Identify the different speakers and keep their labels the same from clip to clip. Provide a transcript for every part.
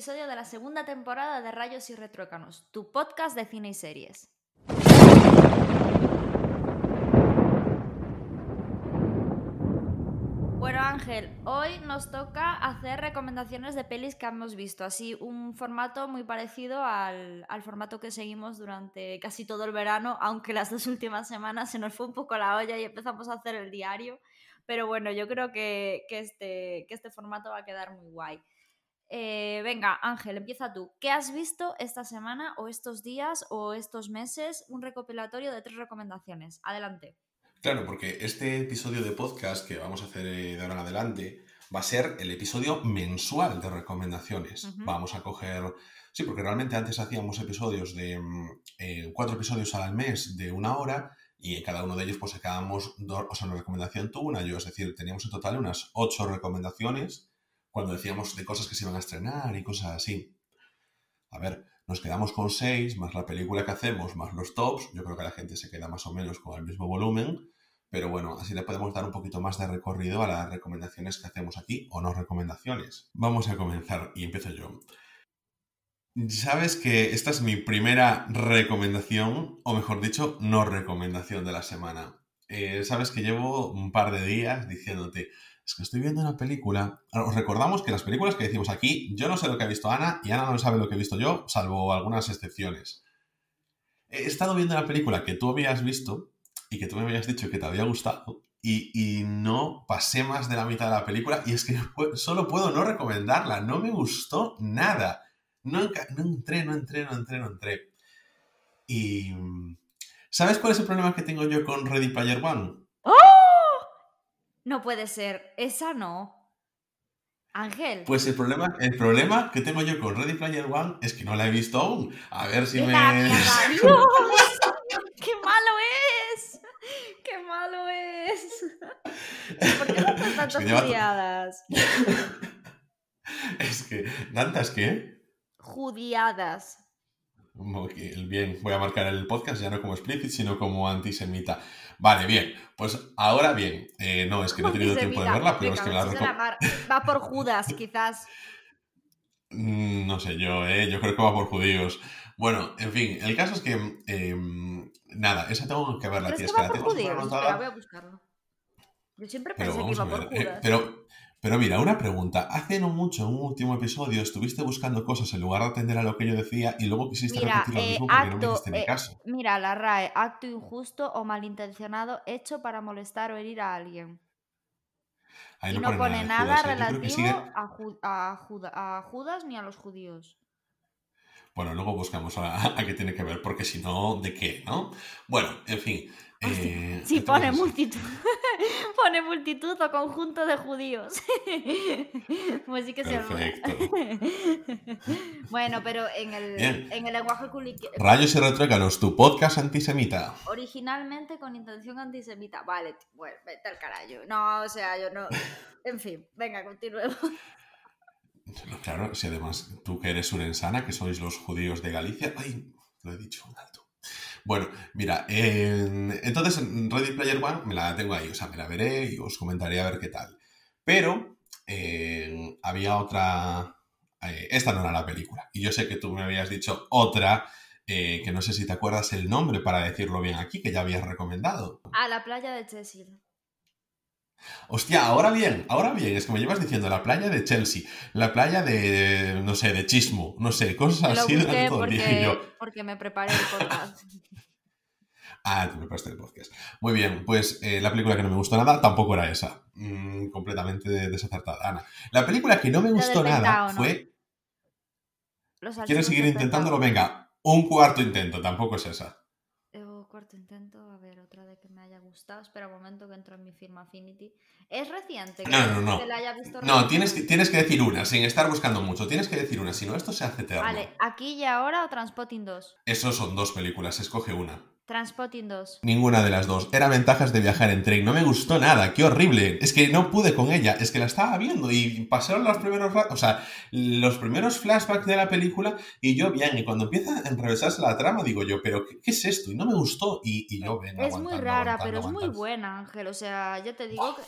Speaker 1: episodio de la segunda temporada de Rayos y Retruécanos, tu podcast de cine y series. Bueno Ángel, hoy nos toca hacer recomendaciones de pelis que hemos visto, así un formato muy parecido al, al, formato que seguimos durante casi todo el verano, aunque las dos últimas semanas se nos fue un poco la olla y empezamos a hacer el diario, pero bueno, yo creo que, que este, que este formato va a quedar muy guay. Eh, venga, Ángel, empieza tú. ¿Qué has visto esta semana o estos días o estos meses? Un recopilatorio de tres recomendaciones. Adelante.
Speaker 2: Claro, porque este episodio de podcast que vamos a hacer eh, de ahora en adelante va a ser el episodio mensual de recomendaciones. Uh -huh. Vamos a coger... Sí, porque realmente antes hacíamos episodios de mm, eh, cuatro episodios al mes de una hora y en cada uno de ellos pues sacábamos dos, o sea, una recomendación tú, una yo, es decir, teníamos en total unas ocho recomendaciones cuando decíamos de cosas que se iban a estrenar y cosas así. A ver, nos quedamos con seis, más la película que hacemos, más los tops. Yo creo que la gente se queda más o menos con el mismo volumen. Pero bueno, así le podemos dar un poquito más de recorrido a las recomendaciones que hacemos aquí o no recomendaciones. Vamos a comenzar y empiezo yo. Sabes que esta es mi primera recomendación, o mejor dicho, no recomendación de la semana. Eh, Sabes que llevo un par de días diciéndote, es que estoy viendo una película. Os recordamos que las películas que decimos aquí, yo no sé lo que ha visto Ana y Ana no sabe lo que he visto yo, salvo algunas excepciones. He estado viendo una película que tú habías visto y que tú me habías dicho que te había gustado y, no pasé más de la mitad de la película y es que solo puedo no recomendarla, no me gustó nada. No, no entré, no entré, no entré, no entré. Y... ¿Sabes cuál es el problema que tengo yo con Ready Player One?
Speaker 1: No puede ser. Esa no. Ángel.
Speaker 2: Pues el problema, el problema que tengo yo con Ready Player One es que no la he visto aún. A ver si
Speaker 1: ¡Qué
Speaker 2: me.
Speaker 1: ¡Dios! ¡Qué malo es! ¡Qué malo es! ¿Por qué no tantas judiadas?
Speaker 2: es que. ¿Tantas qué?
Speaker 1: Judiadas.
Speaker 2: Bien, voy a marcar el podcast ya no como explicit, sino como antisemita. Vale, bien. Pues ahora bien. Eh, no, es que no he tenido tiempo de verla, pero es que la
Speaker 1: va, va por Judas, quizás.
Speaker 2: Mm, no sé yo, ¿eh? Yo creo que va por judíos. Bueno, en fin, el caso es que. Eh, nada, esa tengo que verla.
Speaker 1: Pero es que va por judíos. Espera, voy a buscarlo. Yo siempre pensé que iba por
Speaker 2: eh,
Speaker 1: Judas.
Speaker 2: pero, pero mira, una pregunta. Hace no mucho, en un último episodio, estuviste buscando cosas en lugar de atender a lo que yo decía y luego quisiste
Speaker 1: mira,
Speaker 2: repetir lo
Speaker 1: eh,
Speaker 2: mismo porque
Speaker 1: acto,
Speaker 2: no me hiciste
Speaker 1: eh,
Speaker 2: ni caso.
Speaker 1: Mira, la RAE, acto injusto o malintencionado hecho para molestar o herir a alguien.
Speaker 2: Ahí
Speaker 1: y
Speaker 2: no,
Speaker 1: no
Speaker 2: pone nada, ¿eh?
Speaker 1: Relativo
Speaker 2: sigue-
Speaker 1: a, Ju- a Juda- a Judas ni a los judíos.
Speaker 2: Bueno, luego buscamos a, a qué tiene que ver, porque si no, ¿de qué? ¿No? Bueno, en fin. eh,
Speaker 1: Sí,
Speaker 2: entonces
Speaker 1: pone multitud. pone multitud o conjunto de judíos. pues sí que se
Speaker 2: Perfecto.
Speaker 1: Bueno, pero en el, en el lenguaje culi-
Speaker 2: Rayos y retruécanos, tu podcast antisemita.
Speaker 1: originalmente con intención antisemita. Vale, bueno, vete al carajo. No, o sea, yo no. En fin, venga, continuemos.
Speaker 2: Claro, si además tú que eres urensana, que sois los judíos de Galicia. Ay, lo he dicho un alto. Bueno, mira, en- entonces en Ready Player One me la tengo ahí, o sea, me la veré y os comentaré a ver qué tal. Pero eh, había otra. eh, esta no era la película. Y yo sé que tú me habías dicho otra, eh, que no sé si te acuerdas el nombre para decirlo bien aquí, que ya habías recomendado.
Speaker 1: A la playa de Chesil.
Speaker 2: Hostia, ahora bien, ahora bien, es me llevas diciendo la playa de Chelsea, la playa de, no sé, de Chismo, no sé, cosas
Speaker 1: Lo
Speaker 2: así durante todo el día. Y
Speaker 1: porque,
Speaker 2: yo,
Speaker 1: porque me preparé el podcast.
Speaker 2: ah, tú me prestaste el podcast. Muy bien, pues eh, la película que no me gustó nada tampoco era esa. Mm, completamente desacertada. Ana. La película que no me gustó nada
Speaker 1: Pentágono.
Speaker 2: fue.
Speaker 1: Los
Speaker 2: ¿Quieres
Speaker 1: archivos
Speaker 2: seguir intentándolo? Venga, un cuarto intento, tampoco es esa.
Speaker 1: Eh, cuarto intento, a ver, otra de que me haya gustado. Espera un momento que entro en mi firma Affinity. ¿Es reciente? que-
Speaker 2: No, no, no.
Speaker 1: La haya visto
Speaker 2: No, tienes que, tienes que decir una, sin estar buscando mucho. Tienes que decir una, si no, esto se hace eterno.
Speaker 1: Vale, aquí y ahora o Transpotting 2.
Speaker 2: Esos son dos películas, escoge una.
Speaker 1: Transpotting 2.
Speaker 2: Ninguna de las dos. Era ventajas de viajar en tren. No me gustó nada. Qué horrible. Es que no pude con ella. Es que la estaba viendo y pasaron los primeros o sea, los primeros flashbacks de la película y yo bien. Y cuando empieza a enrevesarse la trama digo yo, pero ¿qué, qué es esto? Y no me gustó. Y, y yo venga,
Speaker 1: Es muy rara, pero es muy buena, Ángel. O sea, ya te digo que.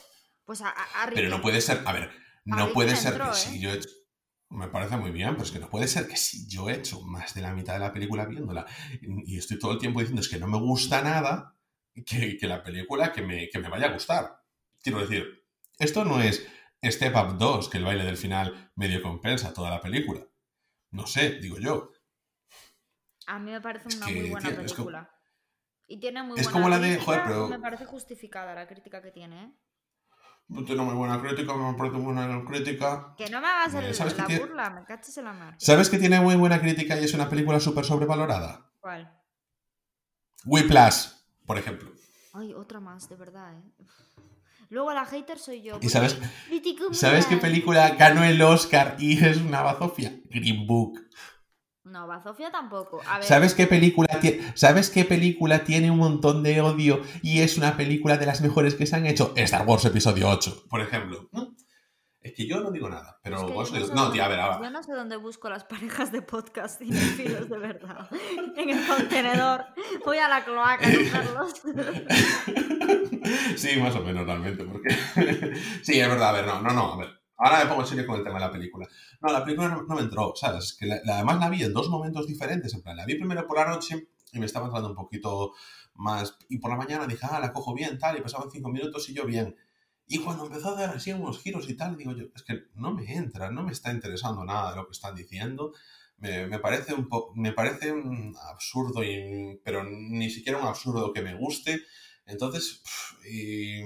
Speaker 1: Pues a, a- a
Speaker 2: Pero no puede ser. A ver, no puede ser
Speaker 1: entró,
Speaker 2: que
Speaker 1: ¿eh?
Speaker 2: si yo. Me parece muy bien, pero es que no puede ser que si yo he hecho más de la mitad de la película viéndola y estoy todo el tiempo diciendo es que no me gusta nada, que, la película que me, que me vaya a gustar. Quiero decir, esto no es Step Up 2, que el baile del final medio compensa toda la película. No sé, digo yo.
Speaker 1: A mí me parece una muy buena película. y tiene muy
Speaker 2: es
Speaker 1: buena
Speaker 2: como la de. Joder, pero...
Speaker 1: Me parece justificada la crítica que tiene, ¿eh?
Speaker 2: Tiene muy buena crítica, me parece muy buena crítica.
Speaker 1: Que no me hagas el, ¿sabes la burla, me caches en la mar.
Speaker 2: ¿Sabes que tiene muy buena crítica y es una película súper sobrevalorada?
Speaker 1: ¿Cuál?
Speaker 2: Whiplash, por ejemplo.
Speaker 1: Ay, otra más, de verdad, ¿eh? Luego la hater soy yo.
Speaker 2: ¿Y sabes, ¿sabes qué película ganó el Oscar y es una bazofia? Green Book.
Speaker 1: No, Bazofia tampoco.
Speaker 2: ¿Sabes qué película ¿Sabes qué película tiene un montón de odio y es una película de las mejores que se han hecho? Star Wars Episodio 8, por ejemplo. Es que yo no digo nada, pero vos no, no tía, a ver,
Speaker 1: Yo no sé dónde busco las parejas de podcast y filos de verdad. en el contenedor. Voy a la cloaca a buscarlos.
Speaker 2: sí, más o menos, realmente, porque... sí, es verdad, a ver, no, no, no, a ver. Ahora me pongo en serio con el tema de la película. No, la película no, me entró, ¿sabes? Que además la vi en dos momentos diferentes. En plan, la vi primero por la noche y me estaba entrando un poquito más. Y por la mañana dije, ah, la cojo bien, tal. Y pasaban cinco minutos y yo bien. Y cuando empezó a dar así unos giros y tal, digo yo, es que no me entra, no me está interesando nada de lo que están diciendo. Me, me parece un me parece un absurdo, y, pero ni siquiera un absurdo que me guste. Entonces, y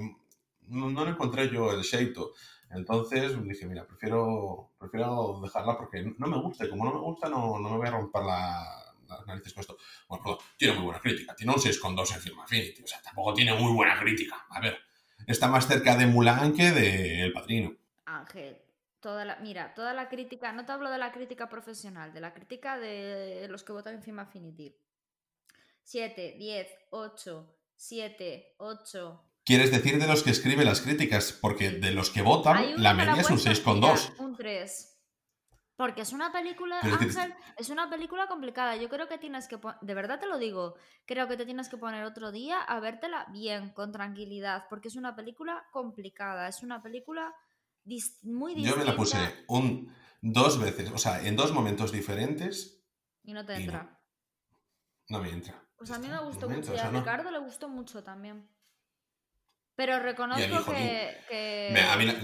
Speaker 2: no, no encontré yo el shaito. Entonces dije, mira, prefiero, prefiero dejarla porque no me gusta. Como no me gusta, no, no me voy a romper la, las narices con esto. Bueno, perdón, tiene muy buena crítica. Tiene un 6,2 en Film Affinity. O sea, tampoco tiene muy buena crítica. A ver, está más cerca de Mulan que de El Padrino.
Speaker 1: Ángel, toda la, mira, toda la crítica, no te hablo de la crítica profesional, de la crítica de los que votan en Film Affinity. 7, 10, 8, 7, 8,
Speaker 2: Quieres decir de los que escriben las críticas, porque de los que votan, la media es un 6,2.
Speaker 1: Un 3. Porque es una película, Ángel, es una película complicada. Yo creo que tienes que, de verdad te lo digo, creo que te tienes que poner otro día a vértela bien, con tranquilidad, porque es una película complicada, es una película muy distinta.
Speaker 2: Yo me la puse un, dos veces, o sea, en dos momentos diferentes.
Speaker 1: Y no te entra.
Speaker 2: No, me entra.
Speaker 1: Pues a mí me gustó mucho y a Ricardo le gustó mucho también. Pero reconozco que,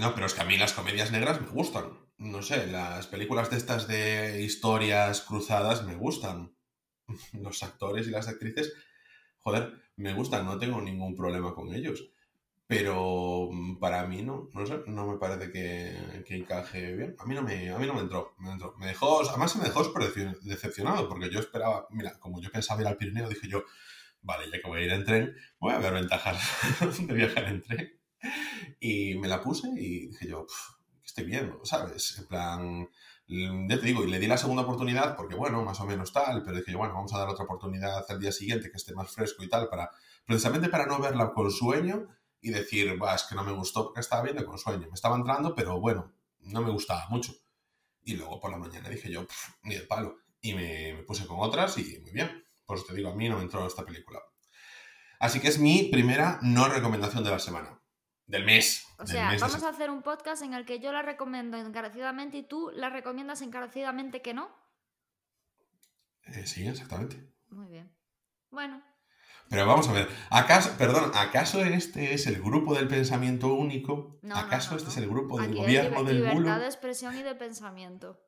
Speaker 2: no, pero es que a mí las comedias negras me gustan. No sé, las películas de estas de historias cruzadas me gustan. Los actores y las actrices, joder, me gustan, no tengo ningún problema con ellos. Pero mm, para mí no, no sé, no me parece que, que encaje bien. A mí no me, a mí no me entró, me entró. Me dejó, además me dejó decepcionado, porque yo esperaba, mira, como yo pensaba ir al Pirineo, dije yo, vale, ya que voy a ir en tren, voy a ver ventajas de viajar en tren. Y me la puse y dije yo, ¿qué estoy viendo? ¿Sabes? En plan, ya te digo, y le di la segunda oportunidad porque, bueno, más o menos tal, pero dije yo, bueno, vamos a dar otra oportunidad al día siguiente que esté más fresco y tal, para precisamente para no verla con sueño y decir, es que no me gustó porque estaba viendo con sueño. Me estaba entrando, pero bueno, no me gustaba mucho. Y luego por la mañana dije yo, ni de palo. Y me puse con otras y muy bien. Pues te digo, a mí no me entró esta película. Así que es mi primera no recomendación de la semana. Del mes.
Speaker 1: O sea, vamos a hacer un podcast en el que yo la recomiendo encarecidamente y tú la recomiendas encarecidamente que no.
Speaker 2: Eh, sí, exactamente.
Speaker 1: Muy bien. Bueno.
Speaker 2: Pero vamos a ver, ¿acaso, perdón, ¿acaso este es el grupo del pensamiento único? ¿Acaso este es el grupo del gobierno del bulo?
Speaker 1: Libertad de expresión y de pensamiento.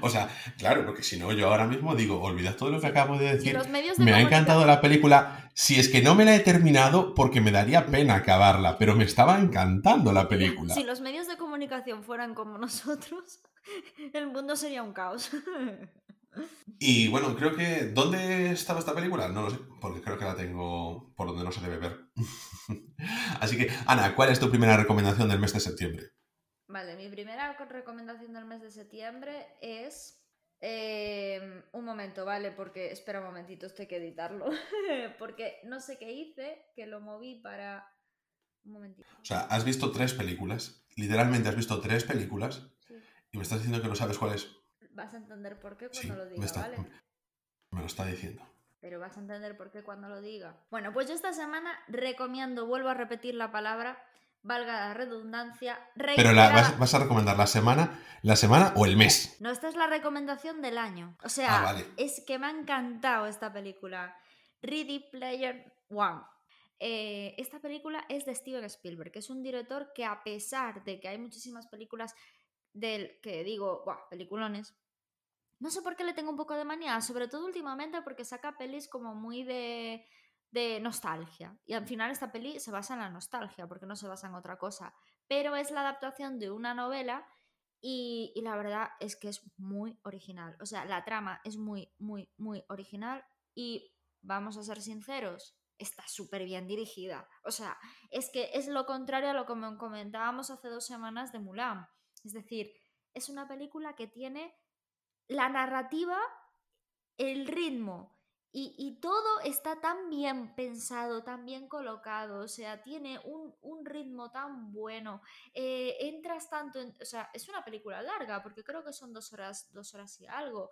Speaker 2: O sea, claro, porque si no, yo ahora mismo digo, olvidad todo lo que acabo de decir. me ha encantado la película. Si es que no me la he terminado, porque me daría pena acabarla, pero me estaba encantando la película.
Speaker 1: Si los medios de comunicación fueran como nosotros, el mundo sería un caos.
Speaker 2: Y bueno, creo que. ¿Dónde estaba esta película? No lo sé, porque creo que la tengo por donde no se debe ver. Así que, Ana, ¿cuál es tu primera recomendación del mes de septiembre?
Speaker 1: Vale, mi primera recomendación del mes de septiembre es em, un momento, ¿vale? Porque espera un momentito, estoy que editarlo. porque no sé qué hice, que lo moví para... Un momentito.
Speaker 2: O sea, has visto tres películas. Literalmente has visto tres películas. Y me estás diciendo que no sabes cuál es.
Speaker 1: Vas a entender por qué cuando lo diga, ¿vale?
Speaker 2: Me lo está diciendo.
Speaker 1: Pero vas a entender por qué cuando lo diga. Bueno, pues yo esta semana recomiendo, vuelvo a repetir la palabra, valga la redundancia.
Speaker 2: Pero la, vas, a recomendar la semana, la semana o el mes.
Speaker 1: No, esta es la recomendación del año. O sea, ah, es que me ha encantado esta película. Ready Player One. Eh, esta película es de Steven Spielberg, que es un director que a pesar de que hay muchísimas películas del que digo, Buah, peliculones, no sé por qué le tengo un poco de manía, sobre todo últimamente porque saca pelis como muy de de nostalgia. Y al final esta peli se basa en la nostalgia, porque no se basa en otra cosa. Pero es la adaptación de una novela y, la verdad es que es muy original. O sea, la trama es muy, muy, muy original y vamos a ser sinceros, está súper bien dirigida. O sea, es que es lo contrario a lo que comentábamos hace dos semanas de Mulan. Es decir, es una película que tiene la narrativa, el ritmo y, todo está tan bien pensado, tan bien colocado, o sea, tiene un, ritmo tan bueno, eh, entras tanto en, o sea, es una película larga, porque creo que son dos horas, dos horas y algo,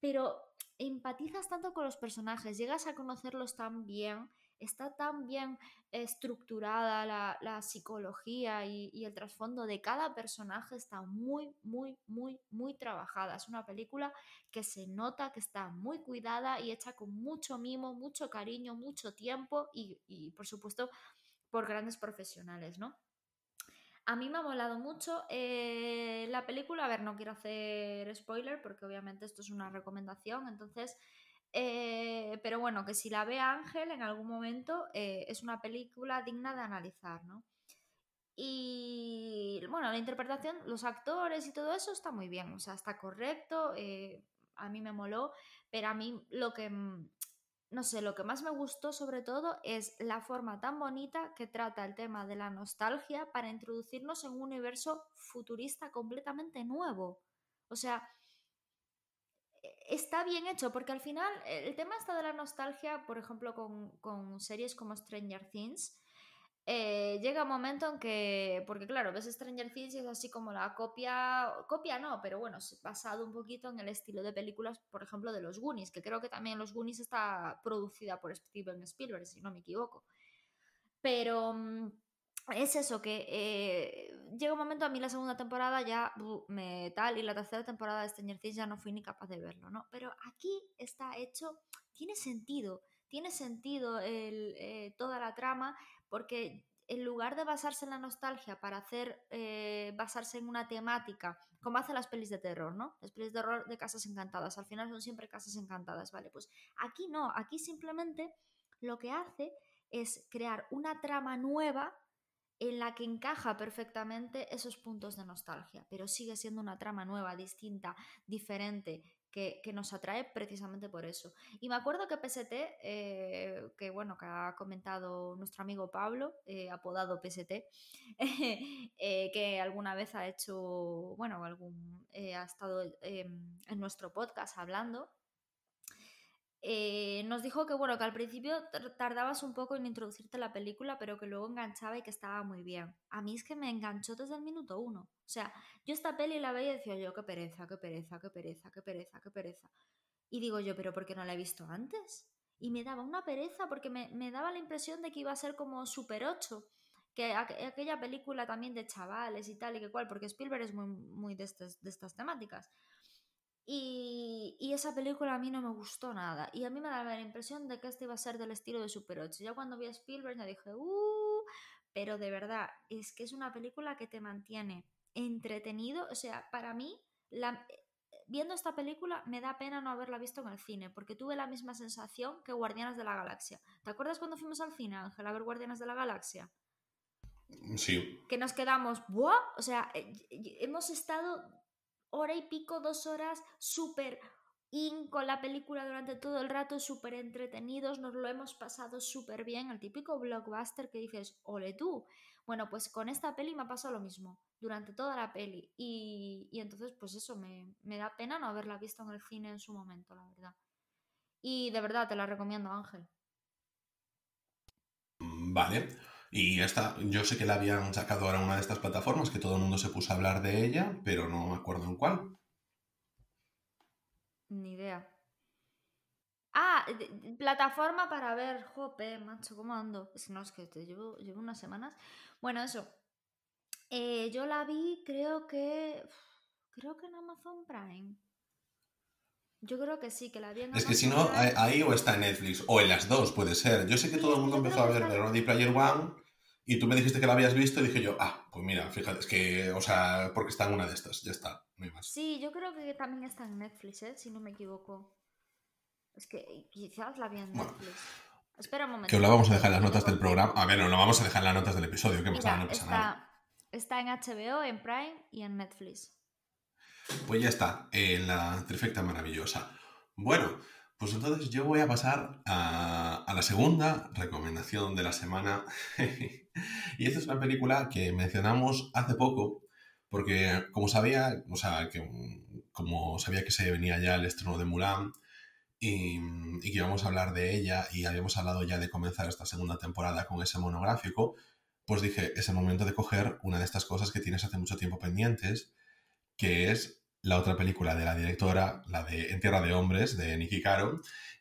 Speaker 1: pero empatizas tanto con los personajes, llegas a conocerlos tan bien está tan bien estructurada la, psicología y, el trasfondo de cada personaje está muy, muy, muy, muy trabajada. Es una película que se nota que está muy cuidada y hecha con mucho mimo, mucho cariño, mucho tiempo y, por supuesto por grandes profesionales, ¿no? A mí me ha molado mucho eh, la película. A ver, no quiero hacer spoiler porque obviamente esto es una recomendación. Entonces, eh, pero bueno, que si la ve Ángel en algún momento eh, es una película digna de analizar, ¿no? Y bueno, la interpretación, los actores y todo eso está muy bien, o sea, está correcto, eh, a mí me moló, pero a mí lo que, no sé, lo que más me gustó sobre todo es la forma tan bonita que trata el tema de la nostalgia para introducirnos en un universo futurista completamente nuevo. O sea, está bien hecho, porque al final el tema está de la nostalgia, por ejemplo, con, series como Stranger Things. Eh, llega un momento en que, porque claro, ves Stranger Things y es así como la copia, copia no, pero bueno, basado un poquito en el estilo de películas, por ejemplo, de los Goonies, que creo que también los Goonies está producida por Steven Spielberg, si no me equivoco. Pero mm, es eso, que eh, llega un momento, a mí la segunda temporada ya me tal, y la tercera temporada de Stranger Things ya no fui ni capaz de verlo, ¿no? Pero aquí está hecho, tiene sentido, tiene sentido eh, toda la trama, porque en lugar de basarse en la nostalgia para hacer, eh, basarse en una temática, como hacen las pelis de terror, ¿no? Las pelis de terror de casas encantadas, al final son siempre casas encantadas, ¿vale? Pues aquí no, aquí simplemente lo que hace es crear una trama nueva en la que encaja perfectamente esos puntos de nostalgia, pero sigue siendo una trama nueva, distinta, diferente, que, nos atrae precisamente por eso. Y me acuerdo que PST, eh, que bueno, que ha comentado nuestro amigo Pablo, eh, apodado PST, eh, que alguna vez ha hecho, bueno, algún, ha estado en nuestro podcast hablando eh, nos dijo que bueno, que al principio tardabas un poco en introducirte la película, pero que luego enganchaba y que estaba muy bien. A mí es que me enganchó desde el minuto uno. O sea, yo esta peli la veía y decía yo, qué pereza, qué pereza, qué pereza, qué pereza, qué pereza. Y digo yo, pero ¿por qué no la he visto antes? Y me daba una pereza porque me, daba la impresión de que iba a ser como Super 8, que aquella película también de chavales y tal y que cual, porque Spielberg es muy, muy de, de estas temáticas. Y, esa película a mí no me gustó nada. Y a mí me daba la impresión de que este iba a ser del estilo de Super 8. Ya cuando vi a Spielberg ya dije, ¡uh! Pero de verdad, es que es una película que te mantiene entretenido. O sea, para mí, la, viendo esta película me da pena no haberla visto en el cine, porque tuve la misma sensación que Guardianes de la Galaxia. ¿Te acuerdas cuando fuimos al cine, Ángel, a ver Guardianes de la Galaxia?
Speaker 2: Sí.
Speaker 1: Que nos quedamos, ¡buah! O sea, eh, hemos estado hora y pico, dos horas, súper in con la película durante todo el rato, súper entretenidos, nos lo hemos pasado súper bien, el típico blockbuster que dices, ole tú. Bueno, pues con esta peli me ha pasado lo mismo, durante toda la peli. Y, entonces, pues eso, me, me da pena no haberla visto en el cine en su momento, la verdad. Y de verdad, te la recomiendo, Ángel.
Speaker 2: Vale. Y esta, yo sé que la habían sacado ahora una de estas plataformas, que todo el mundo se puso a hablar de ella, pero no me acuerdo en cuál.
Speaker 1: Ni idea. Ah, plataforma para ver, jope, macho, ¿cómo ando? Es que no, es que te llevo, llevo unas semanas. Bueno, eso, Eh, yo la vi, creo que. Creo que en Amazon Prime. Yo creo que sí, que la en
Speaker 2: Es que si no, ahí o está en Netflix, o en las dos puede ser. Yo sé que todo el mundo empezó a ver The Ready Player One y tú me dijiste que la habías visto y dije yo, ah, pues mira, fíjate, es que, o sea, porque está en una de estas, ya está, no hay más.
Speaker 1: Sí, yo creo que también está en Netflix, ¿eh? si no me equivoco. Es que quizás la vi en Netflix. Espera un momento.
Speaker 2: Que la vamos a dejar en las notas del programa. A ver, no la vamos a dejar en las notas del episodio, que Mira, no pasa
Speaker 1: está,
Speaker 2: nada.
Speaker 1: Está en HBO, en Prime y en Netflix.
Speaker 2: Pues ya está, en la trifecta maravillosa. Bueno, pues entonces yo voy a pasar a, la segunda recomendación de la semana. y esta es una película que mencionamos hace poco, porque como sabía, o sea, que como sabía que se venía ya el estreno de Mulan y, y, que íbamos a hablar de ella y habíamos hablado ya de comenzar esta segunda temporada con ese monográfico, pues dije, es el momento de coger una de estas cosas que tienes hace mucho tiempo pendientes, que es la otra película de la directora, la de En Tierra de Hombres, de Nicky Caro,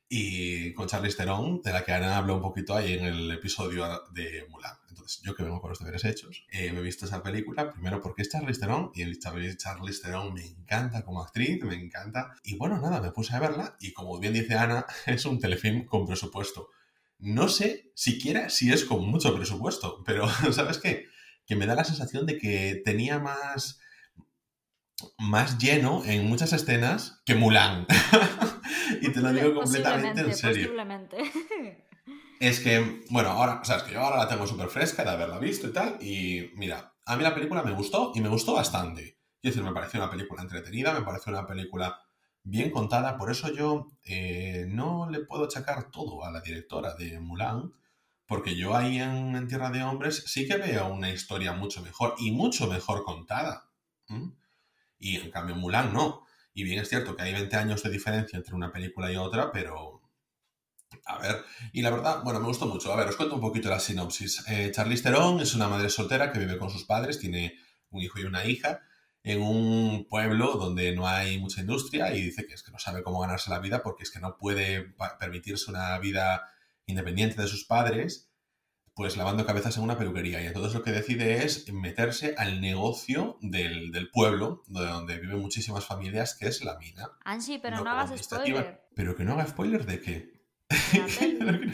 Speaker 2: y con Charlize Theron, de la que Ana habló un poquito ahí en el episodio de Mulan. Entonces, yo que vengo con los deberes hechos, eh, he visto esa película, primero porque es Charlize Theron, y el Charlize Theron me encanta como actriz, me encanta. Y bueno, nada, me puse a verla, y como bien dice Ana, es un telefilm con presupuesto. No sé siquiera si es con mucho presupuesto, pero ¿sabes qué? Que me da la sensación de que tenía más más lleno en muchas escenas que Mulan. y te lo digo completamente en serio. Es que, bueno, ahora, o sea, es que yo ahora la tengo súper fresca de haberla visto y tal. Y mira, a mí la película me gustó y me gustó bastante. Es decir, me pareció una película entretenida, me pareció una película bien contada. Por eso yo eh, no le puedo achacar todo a la directora de Mulan. Porque yo ahí en, Tierra de Hombres sí que veo una historia mucho mejor y mucho mejor contada. Y en cambio Mulan no. Y bien es cierto que hay 20 años de diferencia entre una película y otra, pero... A ver, y la verdad, bueno, me gustó mucho. A ver, os cuento un poquito la sinopsis. Eh, Charlize Theron es una madre soltera que vive con sus padres, tiene un hijo y una hija, en un pueblo donde no hay mucha industria y dice que es que no sabe cómo ganarse la vida porque es que no puede permitirse una vida independiente de sus padres pues lavando cabezas en una peluquería. Y entonces lo que decide es meterse al negocio del, pueblo, de donde viven muchísimas familias, que es la mina.
Speaker 1: Ansi, pero no, hagas spoiler.
Speaker 2: ¿Pero que no haga spoiler de qué?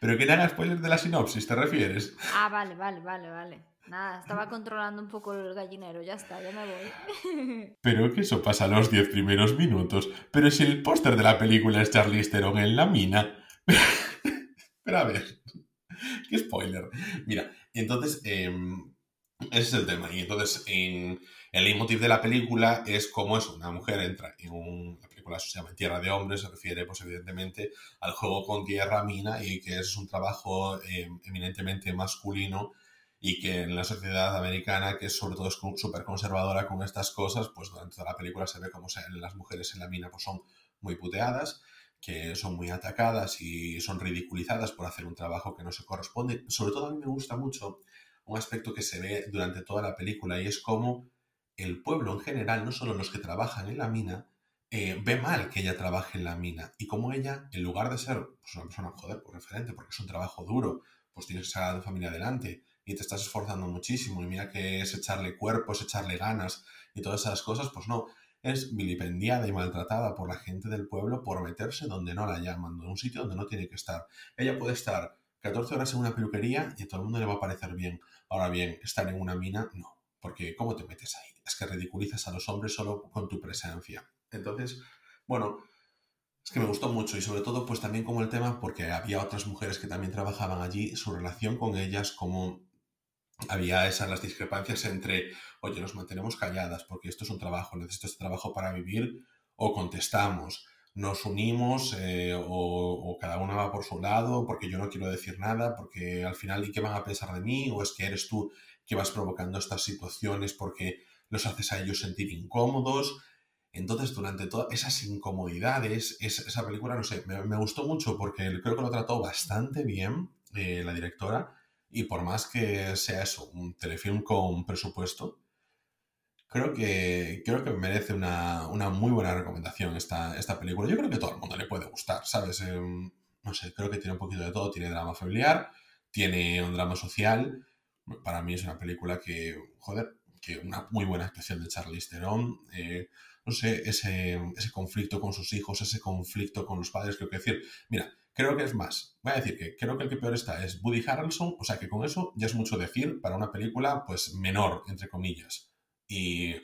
Speaker 2: ¿Pero que no haga spoiler de la sinopsis, te refieres?
Speaker 1: Ah, vale, vale, vale, vale. Nada, estaba controlando un poco el gallinero, ya está, ya me voy.
Speaker 2: Pero que eso pasa a los 10 primeros minutos. Pero si el póster de la película es Charlize Theron en la mina. Pero a ver. Qué spoiler. Mira, entonces, em, ese es el tema. Y entonces, en, el leitmotiv de la película es cómo es una mujer entra en un, la película se llama Tierra de Hombres, se refiere, pues evidentemente, al juego con tierra, mina, y que es un trabajo em, eminentemente masculino y que en la sociedad americana, que sobre todo es súper conservadora con estas cosas, pues durante toda la película se ve como las mujeres en la mina pues son muy puteadas que son muy atacadas y son ridiculizadas por hacer un trabajo que no se corresponde. Sobre todo a mí me gusta mucho un aspecto que se ve durante toda la película y es cómo el pueblo en general, no solo los que trabajan en la mina, eh, ve mal que ella trabaje en la mina y como ella, en lugar de ser pues, una persona, joder, por referente, porque es un trabajo duro, pues tienes que sacar a tu familia adelante y te estás esforzando muchísimo y mira que es echarle cuerpo, es echarle ganas y todas esas cosas, pues no, es vilipendiada y maltratada por la gente del pueblo por meterse donde no la llaman, en un sitio donde no tiene que estar. Ella puede estar 14 horas en una peluquería y a todo el mundo le va a parecer bien. Ahora bien, estar en una mina, no. Porque ¿cómo te metes ahí? Es que ridiculizas a los hombres solo con tu presencia. Entonces, bueno, es que me gustó mucho y sobre todo pues también como el tema porque había otras mujeres que también trabajaban allí, su relación con ellas, como había esas las discrepancias entre, oye, nos mantenemos calladas porque esto es un trabajo, necesito este trabajo para vivir, o contestamos, nos unimos eh, o, cada una va por su lado porque yo no quiero decir nada, porque al final, ¿y qué van a pensar de mí? ¿O es que eres tú que vas provocando estas situaciones porque los haces a ellos sentir incómodos? Entonces, durante todas esas incomodidades, esa película, no sé, me, gustó mucho porque creo que lo trató bastante bien eh, la directora y por más que sea eso, un telefilm con presupuesto, creo que, creo que merece una, muy buena recomendación esta, esta película. Yo creo que todo el mundo le puede gustar, ¿sabes? Em, no sé, creo que tiene un poquito de todo. Tiene drama familiar, tiene un drama social. Para mí es una película que, joder, que una muy buena especial de Charlize Theron. Eh, no sé, ese, ese conflicto con sus hijos, ese conflicto con los padres, creo que decir, mira, creo que es más, voy a decir que creo que el que peor está es Woody Harrelson, o sea que con eso ya es mucho decir para una película pues menor, entre comillas. Y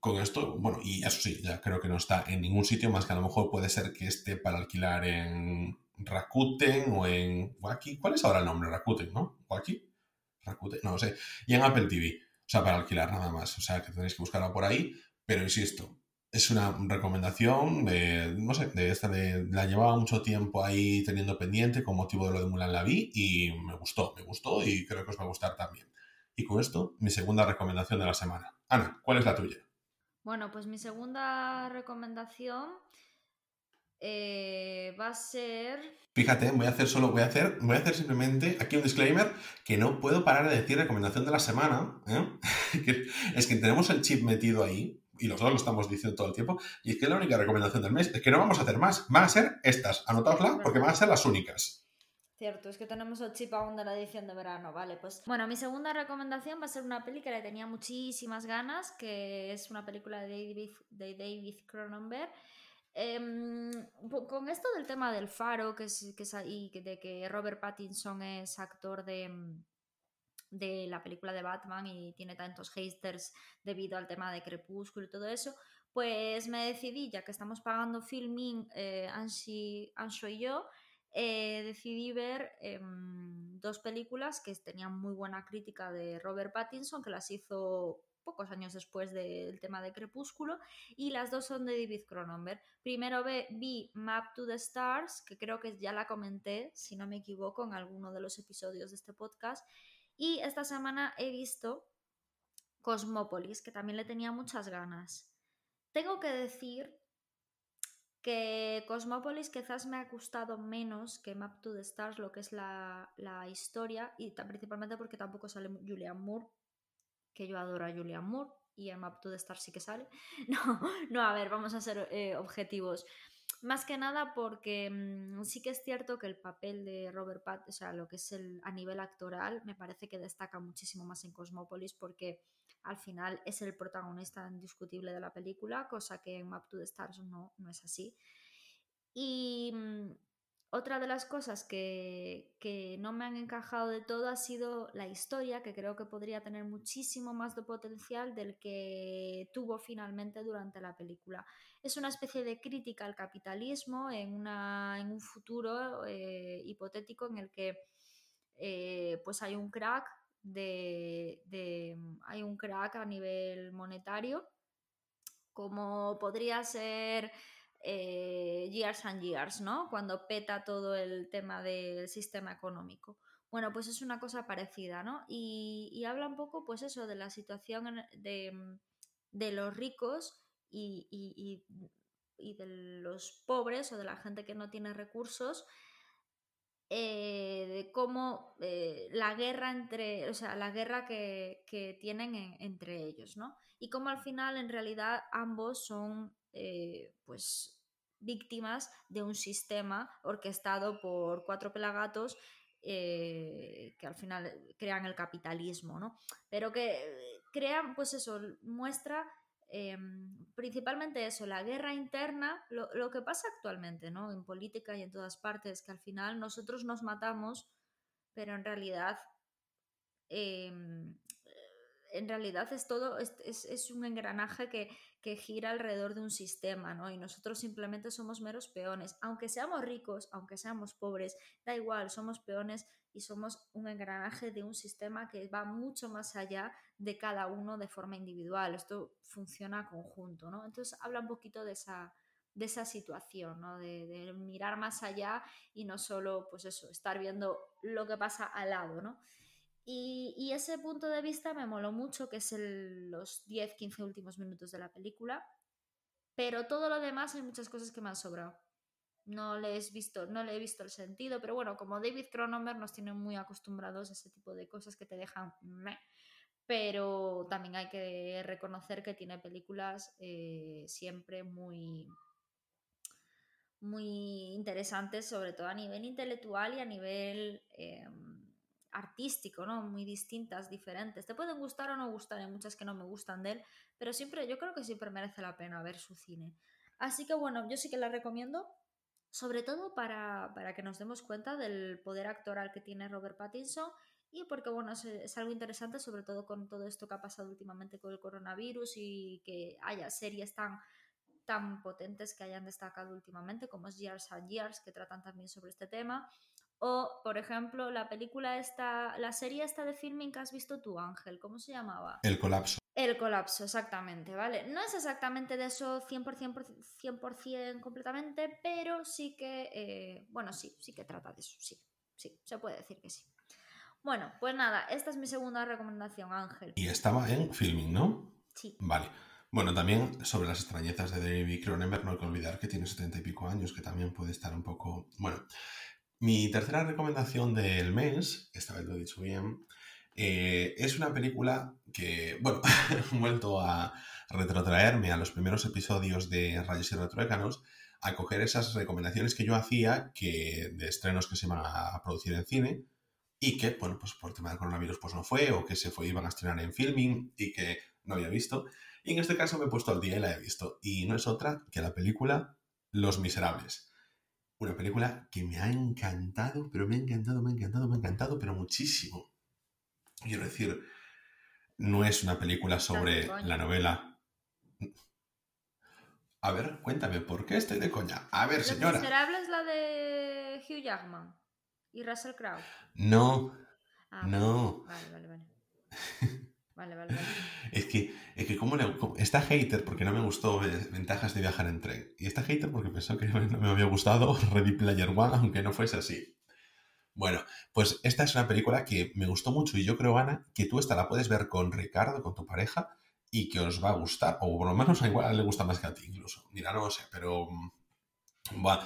Speaker 2: con esto, bueno, y eso sí, ya creo que no está en ningún sitio más que a lo mejor puede ser que esté para alquilar en Rakuten o en. ¿Cuál es ahora el nombre? Rakuten, ¿no? ¿Waki? Rakuten, no, sé. Y en Apple TV. O sea, para alquilar nada más. O sea, que tenéis que buscarla por ahí. Pero insisto, es una recomendación de, no sé, de esta de, la llevaba mucho tiempo ahí teniendo pendiente con motivo de lo de Mulan la vi y me gustó, me gustó y creo que os va a gustar también. Y con esto, mi segunda recomendación de la semana. Ana, ¿cuál es la tuya?
Speaker 1: Bueno, pues mi segunda recomendación eh, va a ser.
Speaker 2: Fíjate, voy a hacer solo, voy a hacer, voy a hacer simplemente aquí un disclaimer que no puedo parar de decir recomendación de la semana. ¿eh? es que tenemos el chip metido ahí y nosotros lo estamos diciendo todo el tiempo. Y es que la única recomendación del mes es que no vamos a hacer más, van a ser estas. Anotadosla porque van a ser las únicas.
Speaker 1: Cierto, es que tenemos el chip aún de la edición de verano, vale, pues bueno, mi segunda recomendación va a ser una peli que le tenía muchísimas ganas, que es una película de David, de David Cronenberg, Em, con esto del tema del faro, que es, que y de que Robert Pattinson es actor de, mm, de la película de Batman y tiene tantos haters debido al tema de Crepúsculo y todo eso, pues me decidí, ya que estamos pagando filming, eh, Ansho y yo, eh, decidí ver em, dos películas que tenían muy buena crítica de Robert Pattinson, que las hizo pocos años después del tema de Crepúsculo, y las dos son de David Cronenberg. Primero vi Map to the Stars, que creo que ya la comenté, si no me equivoco, en alguno de los episodios de este podcast, y esta semana he visto Cosmópolis, que también le tenía muchas ganas. Tengo que decir que Cosmópolis quizás me ha gustado menos que Map to the Stars, lo que es la, la historia, y principalmente porque tampoco sale Julian Moore, que yo adoro a Julian Moore y en Map to the Star sí que sale. No, no, a ver, vamos a ser eh, objetivos. Más que nada porque mm, sí que es cierto que el papel de Robert Pattinson, o sea, lo que es el, a nivel actoral, me parece que destaca muchísimo más en Cosmópolis porque al final es el protagonista indiscutible de la película, cosa que en Map to the Stars no, no es así. Y mm, otra de las cosas que, no me han encajado de todo ha sido la historia, que creo que podría tener muchísimo más de potencial del que tuvo finalmente durante la película. Es una especie de crítica al capitalismo en, una, en un futuro eh, hipotético en el que eh, pues hay un crack de, hay un crack a nivel monetario como podría ser eh, years and Years, ¿no? Cuando peta todo el tema del sistema económico. Bueno, pues es una cosa parecida, ¿no? Y, habla un poco, pues eso, de la situación de, los ricos y, de los pobres o de la gente que no tiene recursos, eh, de cómo eh, la guerra entre, o sea, la guerra que, tienen entre ellos, ¿no? Y cómo al final, en realidad, ambos son eh, pues víctimas de un sistema orquestado por cuatro pelagatos eh, que al final crean el capitalismo, ¿no? Pero que crean, pues eso, muestra em, principalmente eso, la guerra interna, lo, que pasa actualmente, ¿no? En política y en todas partes, que al final nosotros nos matamos, pero en realidad em, en realidad es todo, es, un engranaje que, gira alrededor de un sistema, ¿no? Y nosotros simplemente somos meros peones. Aunque seamos ricos, aunque seamos pobres, da igual, somos peones y somos un engranaje de un sistema que va mucho más allá de cada uno de forma individual. Esto funciona conjunto, ¿no? Entonces habla un poquito de esa, de esa situación, ¿no? De, de, mirar más allá y no solo, pues eso, estar viendo lo que pasa al lado, ¿no? Y, ese punto de vista me moló mucho, que es los 10-15 últimos minutos de la película. Pero todo lo demás hay muchas cosas que me han sobrado. No le, he visto, no le he visto el sentido, pero bueno, como David Cronenberg nos tiene muy acostumbrados a ese tipo de cosas que te dejan... Pero también hay que reconocer que tiene películas eh, siempre muy, muy interesantes, sobre todo a nivel intelectual y a nivel... Em, artístico, ¿no? Muy distintas, diferentes. Te pueden gustar o no gustar, hay muchas que no me gustan de él, pero siempre, yo creo que siempre merece la pena ver su cine. Así que bueno, yo sí que la recomiendo, sobre todo para, para que nos demos cuenta del poder actoral que tiene Robert Pattinson y porque bueno, es, algo interesante, sobre todo con todo esto que ha pasado últimamente con el coronavirus y que haya series tan tan potentes que hayan destacado últimamente, como es Years and Years, que tratan también sobre este tema. O, por ejemplo, la película esta, la serie esta de filming que has visto tú, Ángel, ¿cómo se llamaba?
Speaker 2: El colapso.
Speaker 1: El colapso, exactamente, ¿vale? No es exactamente de eso 100%, 100 completamente, pero sí que, eh, bueno, sí, sí que trata de eso, sí, sí, se puede decir que sí. Bueno, pues nada, esta es mi segunda recomendación, Ángel.
Speaker 2: Y estaba en filming, ¿no?
Speaker 1: Sí.
Speaker 2: Vale. Bueno, también sobre las extrañezas de David Cronenberg, no hay que olvidar que tiene setenta y pico años, que también puede estar un poco... Bueno, mi tercera recomendación del mes, esta vez lo he dicho bien, eh, es una película que, bueno, he vuelto a retrotraerme a los primeros episodios de Rayos y Retroécanos, a coger esas recomendaciones que yo hacía que, de estrenos que se iban a producir en cine y que, bueno, pues por tema del coronavirus pues no fue, o que se fue, iban a estrenar en filming y que no había visto. Y en este caso me he puesto al día y la he visto. Y no es otra que la película Los Miserables. Una película que me ha encantado, pero me ha encantado, me ha encantado, me ha encantado, pero muchísimo. Quiero decir, no es una película sobre la novela. A ver, cuéntame, ¿por qué estoy de coña? A ver, señora.
Speaker 1: Los Miserables la de Hugh Jackman y Russell Crowe.
Speaker 2: No. Ah, no.
Speaker 1: Vale, vale, vale. Vale, vale.
Speaker 2: Es que, es que como le, está hater porque no me gustó Ventajas de viajar en tren. Y está hater porque pensó que no me había gustado Ready Player One, aunque no fuese así. Bueno, pues esta es una película que me gustó mucho y yo creo, Ana, que tú esta la puedes ver con Ricardo, con tu pareja, y que os va a gustar, o por lo menos a igual le gusta más que a ti incluso. Mira, no lo sé, pero... Mm, bueno,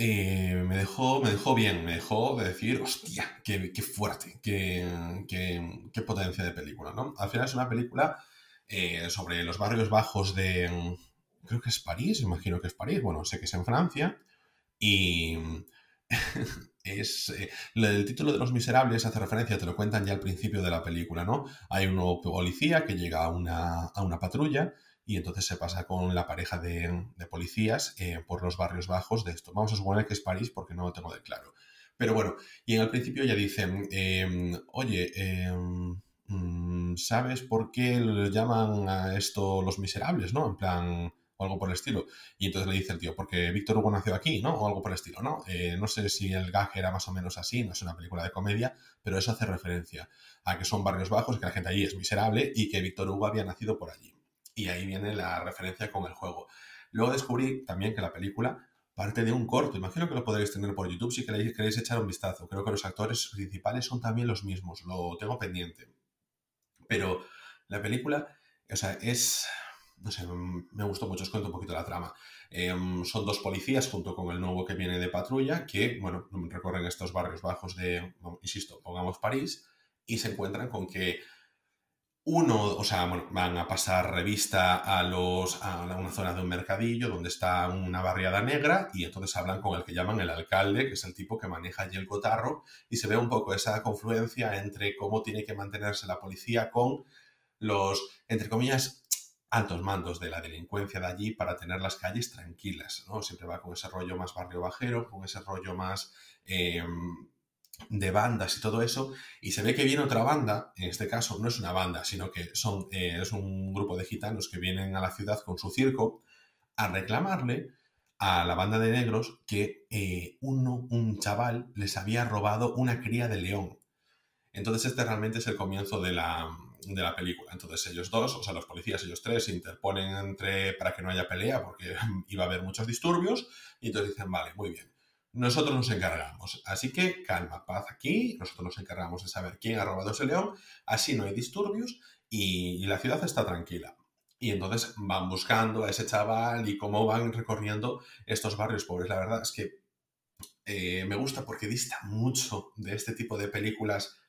Speaker 2: eh, me, dejó, me dejó bien, me dejó de decir, hostia, qué, qué fuerte, qué, qué, qué, potencia de película, ¿no? Al final es una película eh, sobre los barrios bajos de, creo que es París, imagino que es París, bueno, sé que es en Francia, y es eh, el título de Los Miserables hace referencia, te lo cuentan ya al principio de la película, ¿no? Hay un nuevo policía que llega a una, a una patrulla y entonces se pasa con la pareja de, policías eh, por los barrios bajos de esto. Vamos a suponer que es París porque no lo tengo de claro. Pero bueno, y en el principio ya dicen, em, oye, em, mm, ¿sabes por qué llaman a esto los miserables, no? En plan, o algo por el estilo. Y entonces le dice el tío, porque Víctor Hugo nació aquí, ¿no? O algo por el estilo, ¿no? Eh, no sé si el gag era más o menos así, no es una película de comedia, pero eso hace referencia a que son barrios bajos, que la gente allí es miserable y que Víctor Hugo había nacido por allí y ahí viene la referencia con el juego. Luego descubrí también que la película parte de un corto, imagino que lo podréis tener por YouTube si queréis, queréis echar un vistazo. Creo que los actores principales son también los mismos, lo tengo pendiente. Pero la película, o sea, es, no sé, me gustó mucho, os cuento un poquito la trama. Em, son dos policías junto con el nuevo que viene de patrulla que, bueno, recorren estos barrios bajos de, insisto, pongamos París, y se encuentran con que uno, o sea, van a pasar revista a, los, a una zona de un mercadillo donde está una barriada negra y entonces hablan con el que llaman el alcalde, que es el tipo que maneja allí el cotarro, y se ve un poco esa confluencia entre cómo tiene que mantenerse la policía con los, entre comillas, altos mandos de la delincuencia de allí para tener las calles tranquilas, ¿no? Siempre va con ese rollo más barrio bajero, con ese rollo más... Em, de bandas y todo eso, y se ve que viene otra banda, en este caso no es una banda, sino que son, eh, es un grupo de gitanos que vienen a la ciudad con su circo a reclamarle a la banda de negros que eh, uno, un chaval les había robado una cría de león. Entonces este realmente es el comienzo de la, de la película. Entonces ellos dos, o sea, los policías, ellos tres, se interponen entre para que no haya pelea porque iba a haber muchos disturbios y entonces dicen, vale, muy bien nosotros nos encargamos. Así que calma, paz aquí, nosotros nos encargamos de saber quién ha robado ese león, así no hay disturbios y, la ciudad está tranquila. Y entonces van buscando a ese chaval y cómo van recorriendo estos barrios pobres. La verdad es que eh, me gusta porque dista mucho de este tipo de películas,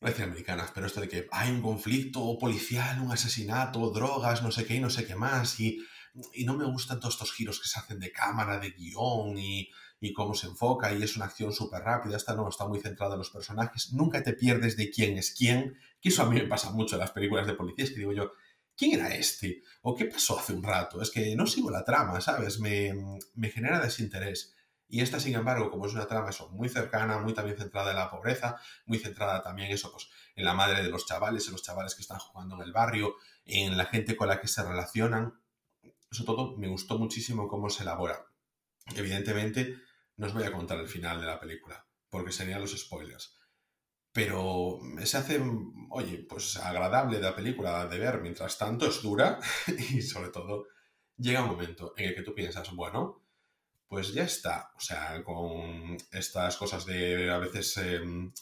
Speaker 2: no decir americanas, pero esto de que hay un conflicto policial, un asesinato, drogas, no sé qué y no sé qué más, y y no me gustan todos estos giros que se hacen de cámara, de guion y, y cómo se enfoca y es una acción súper rápida. Esta no, está muy centrada en los personajes. Nunca te pierdes de quién es quién, que eso a mí me pasa mucho en las películas de policías, que digo yo, ¿quién era este? ¿O qué pasó hace un rato? Es que no sigo la trama, ¿sabes? Me, me genera desinterés. Y esta, sin embargo, como es una trama eso, muy cercana, muy también centrada en la pobreza, muy centrada también eso, pues, en la madre de los chavales, en los chavales que están jugando en el barrio, en la gente con la que se relacionan. Eso todo me gustó muchísimo cómo se elabora. Evidentemente, no os voy a contar el final de la película, porque serían los spoilers. Pero se hace, oye, pues agradable la película de ver. Mientras tanto, es dura y sobre todo llega un momento en el que tú piensas, bueno, pues ya está. O sea, con estas cosas de a veces em,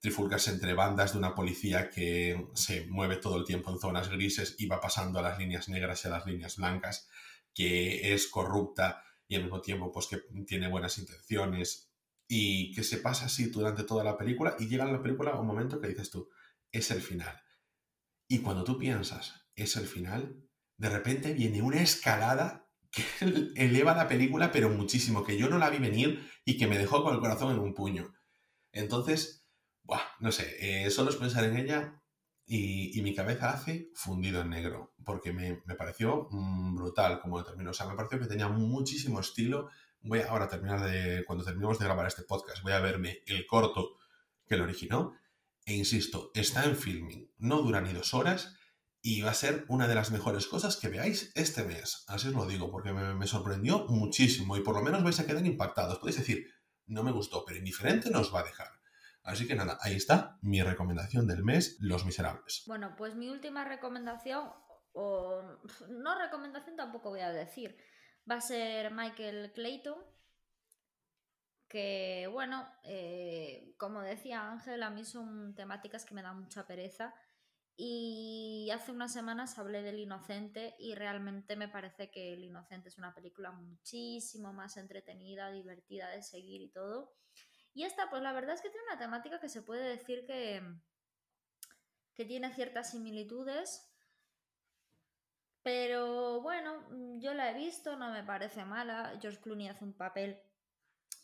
Speaker 2: trifulcas entre bandas de una policía que se mueve todo el tiempo en zonas grises y va pasando a las líneas negras y a las líneas blancas, que es corrupta y al mismo tiempo pues que tiene buenas intenciones y que se pasa así durante toda la película y llega a la película un momento que dices tú, es el final. Y cuando tú piensas, es el final, de repente viene una escalada que eleva la película, pero muchísimo, que yo no la vi venir y que me dejó con el corazón en un puño. Entonces, no sé, eh, solo es pensar en ella y, mi cabeza hace fundido en negro, porque me, pareció mm, brutal como terminó. O sea, me pareció que tenía muchísimo estilo. Voy a ahora terminar de, cuando terminemos de grabar este podcast, voy a verme el corto que lo originó. E insisto, está en filming, no dura ni dos horas y va a ser una de las mejores cosas que veáis este mes. Así os lo digo, porque me, sorprendió muchísimo y por lo menos vais a quedar impactados. Podéis decir, no me gustó, pero indiferente nos va a dejar. Así que nada, ahí está mi recomendación del mes, Los Miserables.
Speaker 1: Bueno, pues mi última recomendación, o no recomendación tampoco voy a decir, va a ser Michael Clayton, que bueno, eh, como decía Ángel, a mí son temáticas que me dan mucha pereza y hace unas semanas hablé del Inocente y realmente me parece que El Inocente es una película muchísimo más entretenida, divertida de seguir y todo. Y esta, pues la verdad es que tiene una temática que se puede decir que, que tiene ciertas similitudes. Pero bueno, yo la he visto, no me parece mala. George Clooney hace un papel,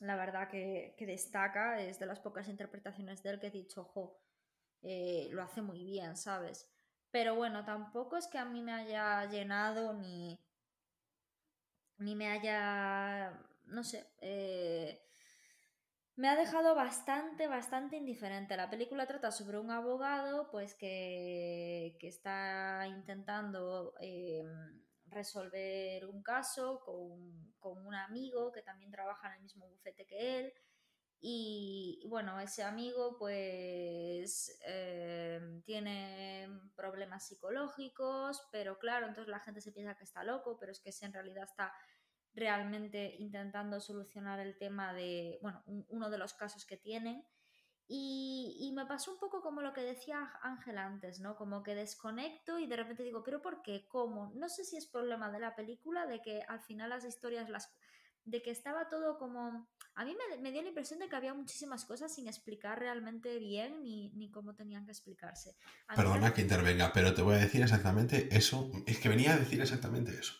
Speaker 1: la verdad, que, que destaca. Es de las pocas interpretaciones de él que he dicho, ojo, eh, lo hace muy bien, ¿sabes? Pero bueno, tampoco es que a mí me haya llenado ni, ni me haya, no sé, eh, me ha dejado bastante, bastante indiferente. La película trata sobre un abogado, pues que, que está intentando em, resolver un caso con, con, un amigo que también trabaja en el mismo bufete que él. Y bueno, ese amigo pues em, tiene problemas psicológicos, pero claro, entonces la gente se piensa que está loco, pero es que en realidad está realmente intentando solucionar el tema de, bueno, uno de los casos que tienen. Y, y, me pasó un poco como lo que decía Ángel antes, ¿no? Como que desconecto y de repente digo, ¿pero por qué? ¿Cómo? No sé si es problema de la película, de que al final las historias las de que estaba todo como... A mí me, dio la impresión de que había muchísimas cosas sin explicar realmente bien ni, ni cómo tenían que explicarse.
Speaker 2: Perdona que intervenga, pero te voy a decir exactamente eso. Es que venía a decir exactamente eso.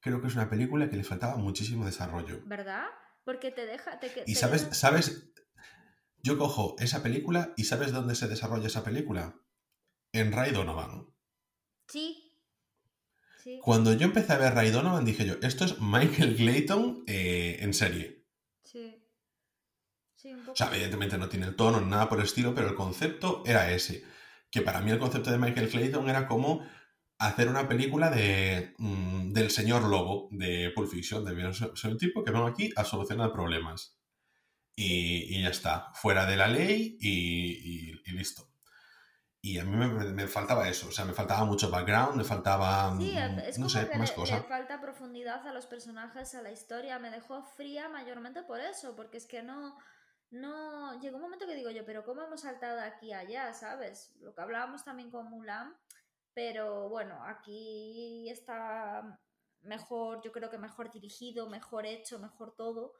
Speaker 2: Creo que es una película que le faltaba muchísimo desarrollo.
Speaker 1: ¿Verdad? Porque te deja...
Speaker 2: y sabes, sabes, yo cojo esa película y ¿sabes dónde se desarrolla esa película? En Ray Donovan.
Speaker 1: Sí,
Speaker 2: cuando yo empecé a ver Ray Donovan dije yo, esto es Michael Clayton eh, en serie.
Speaker 1: Sí.
Speaker 2: O sea, evidentemente no tiene el tono, nada por el estilo, pero el concepto era ese. Que para mí el concepto de Michael Clayton era como hacer una película de, mm, del señor lobo de Pulp Fiction. De, soy un tipo que vengo aquí a solucionar problemas. Y, ya está, fuera de la ley y listo. Y a mí me, faltaba eso, o sea, me faltaba mucho background, me faltaba, sí, mm, es no sé, más cosas.
Speaker 1: Le falta profundidad a los personajes, a la historia, me dejó fría mayormente por eso, porque es que no, no, llegó un momento que digo yo, pero ¿cómo hemos saltado de aquí a allá, sabes? Lo que hablábamos también con Mulan, pero bueno, aquí está mejor, yo creo que mejor dirigido, mejor hecho, mejor todo.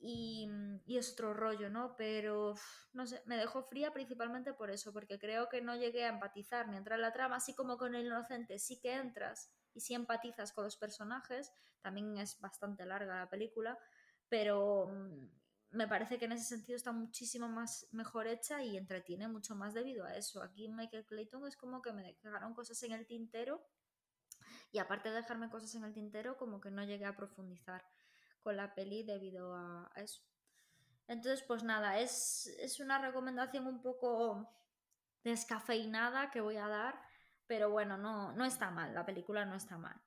Speaker 1: Mm, y, es otro rollo, ¿no? Pero, no sé, me dejó fría principalmente por eso, porque creo que no llegué a empatizar ni entrar en la trama, así como con el inocente sí que entras, y sí empatizas con los personajes. También es bastante larga la película, pero mm, me parece que en ese sentido está muchísimo más mejor hecha y entretiene mucho más debido a eso. Aquí Michael Clayton es como que me dejaron cosas en el tintero y aparte de dejarme cosas en el tintero, como que no llegué a profundizar con la peli debido a eso. Entonces, pues nada, es, es una recomendación un poco descafeinada que voy a dar, pero bueno, no, no está mal, la película no está mal.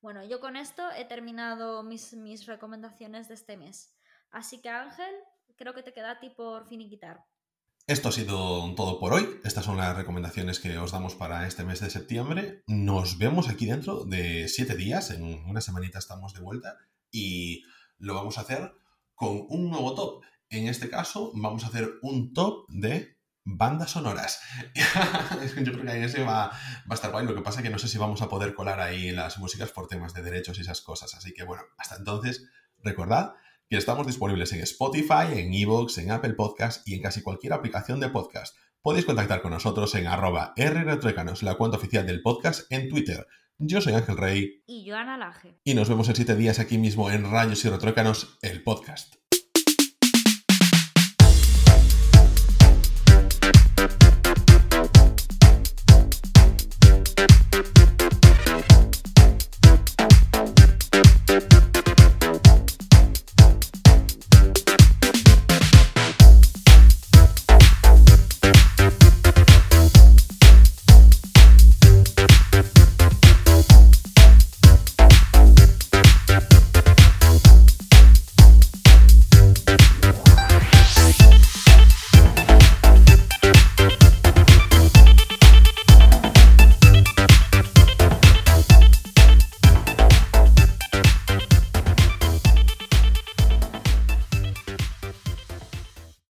Speaker 1: Bueno, yo con esto he terminado mis, mis recomendaciones de este mes. Así que Ángel, creo que te queda a ti por finiquitar.
Speaker 2: Esto ha sido todo por hoy. Estas son las recomendaciones que os damos para este mes de septiembre. Nos vemos aquí dentro de siete días. En una semanita estamos de vuelta y lo vamos a hacer con un nuevo top. En este caso, vamos a hacer un top de bandas sonoras. Yo creo que ahí ese va, va, a estar guay. Lo que pasa es que no sé si vamos a poder colar ahí las músicas por temas de derechos y esas cosas. Así que bueno, hasta entonces, recordad estamos disponibles en Spotify, en Evox, en Apple Podcast y en casi cualquier aplicación de podcast. Podéis contactar con nosotros en arroba rretruécanos, la cuenta oficial del podcast en Twitter. Yo soy Ángel Rey.
Speaker 1: Y Joana Laje.
Speaker 2: Y nos vemos en siete días aquí mismo en Rayos y Retruécanos, el podcast.